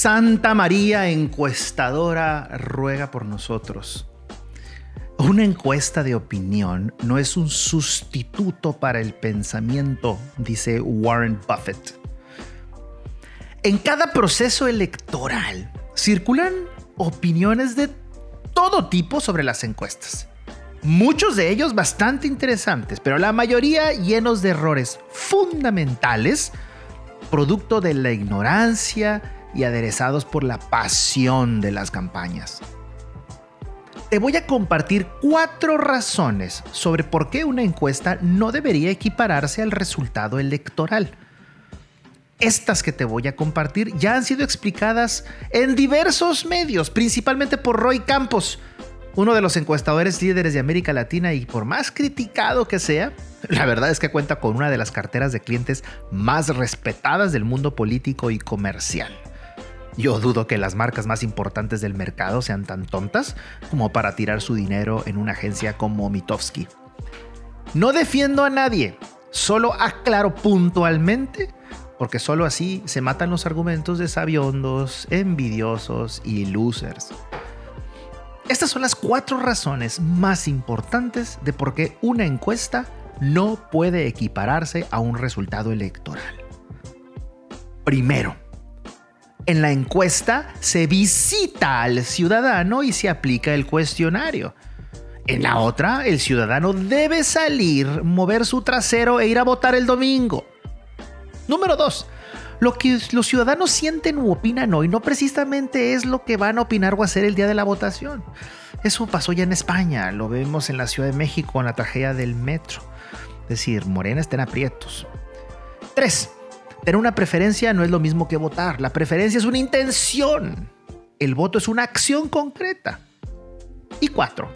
Santa María encuestadora ruega por nosotros. Una encuesta de opinión no es un sustituto para el pensamiento, dice Warren Buffett. En cada proceso electoral circulan opiniones de todo tipo sobre las encuestas. Muchos de ellos bastante interesantes, pero la mayoría llenos de errores fundamentales, producto de la ignorancia y aderezados por la pasión de las campañas. Te voy a compartir cuatro razones sobre por qué una encuesta no debería equipararse al resultado electoral. Estas que te voy a compartir ya han sido explicadas en diversos medios, principalmente por Roy Campos, uno de los encuestadores líderes de América Latina y por más criticado que sea, la verdad es que cuenta con una de las carteras de clientes más respetadas del mundo político y comercial. Yo dudo que las marcas más importantes del mercado sean tan tontas como para tirar su dinero en una agencia como Mitofsky. No defiendo a nadie, solo aclaro puntualmente, porque solo así se matan los argumentos de sabiondos, envidiosos y losers. Estas son las cuatro razones más importantes de por qué una encuesta no puede equipararse a un resultado electoral. Primero, en la encuesta se visita al ciudadano y se aplica el cuestionario. En la otra, el ciudadano debe salir, mover su trasero e ir a votar el domingo. Número 2. Lo que los ciudadanos sienten u opinan hoy no precisamente es lo que van a opinar o hacer el día de la votación. Eso pasó ya en España, lo vemos en la Ciudad de México con la tragedia del metro. Es decir, Morena está en aprietos. 3. Tener una preferencia no es lo mismo que votar. La preferencia es una intención. El voto es una acción concreta. Y cuatro,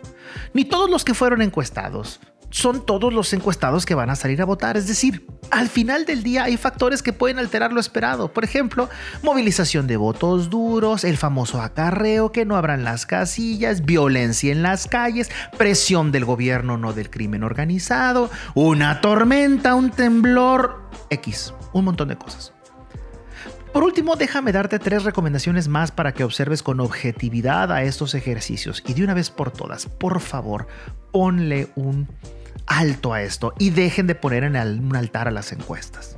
ni todos los que fueron encuestados son todos los encuestados que van a salir a votar. Es decir, al final del día hay factores que pueden alterar lo esperado. Por ejemplo, movilización de votos duros, el famoso acarreo, que no abran las casillas, violencia en las calles, presión del gobierno, no del crimen organizado, una tormenta, un temblor, X, un montón de cosas. Por último, déjame darte tres recomendaciones más para que observes con objetividad a estos ejercicios. Y de una vez por todas, por favor, ponle un alto a esto y dejen de poner en un altar a las encuestas.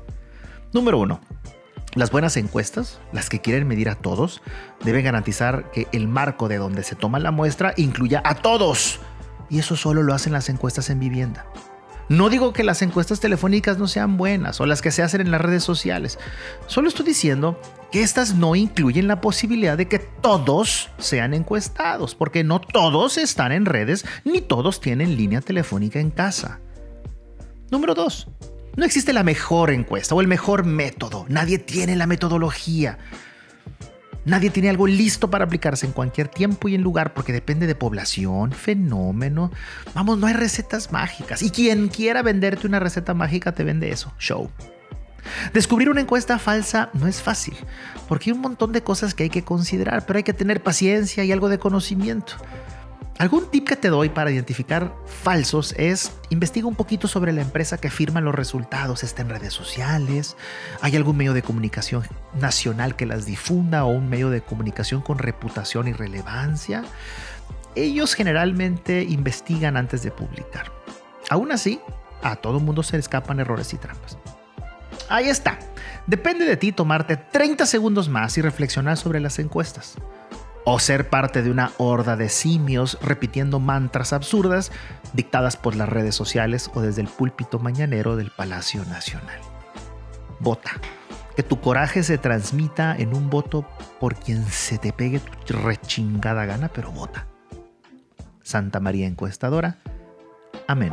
Número uno. Las buenas encuestas, las que quieren medir a todos, deben garantizar que el marco de donde se toma la muestra incluya a todos. Y eso solo lo hacen las encuestas en vivienda. No digo que las encuestas telefónicas no sean buenas o las que se hacen en las redes sociales. Solo estoy diciendo que estas no incluyen la posibilidad de que todos sean encuestados, porque no todos están en redes ni todos tienen línea telefónica en casa. Número 2. No existe la mejor encuesta o el mejor método. Nadie tiene la metodología. Nadie tiene algo listo para aplicarse en cualquier tiempo y en lugar porque depende de población, fenómeno. Vamos, no hay recetas mágicas. Y quien quiera venderte una receta mágica te vende eso, show. Descubrir una encuesta falsa no es fácil, porque hay un montón de cosas que hay que considerar, pero hay que tener paciencia y algo de conocimiento. Algún tip que te doy para identificar falsos es investiga un poquito sobre la empresa que firma los resultados, está en redes sociales, hay algún medio de comunicación nacional que las difunda o un medio de comunicación con reputación y relevancia. Ellos generalmente investigan antes de publicar. Aún así, a todo mundo se le escapan errores y trampas. Ahí está. Depende de ti tomarte 30 segundos más y reflexionar sobre las encuestas o ser parte de una horda de simios repitiendo mantras absurdas dictadas por las redes sociales o desde el púlpito mañanero del Palacio Nacional. Vota. Que tu coraje se transmita en un voto por quien se te pegue tu rechingada gana, pero vota. Santa María Encuestadora. Amén.